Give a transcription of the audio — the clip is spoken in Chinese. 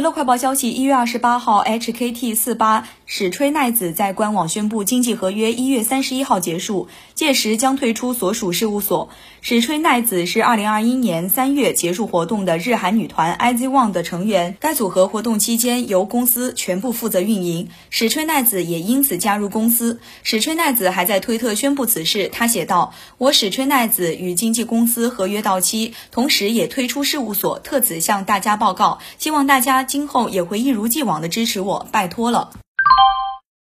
娱乐快报消息，一月二十八号，HKT 四八史吹奈子在官网宣布经纪合约一月三十一号结束，届时将退出所属事务所。史吹奈子是二零二一年三月结束活动的日韩女团 IZ ONE 的成员，该组合活动期间由公司全部负责运营，史吹奈子也因此加入公司。史吹奈子还在推特宣布此事，他写道：“我史吹奈子与经纪公司合约到期，同时也退出事务所，特此向大家报告，希望大家。”今后也会一如既往的支持我，拜托了。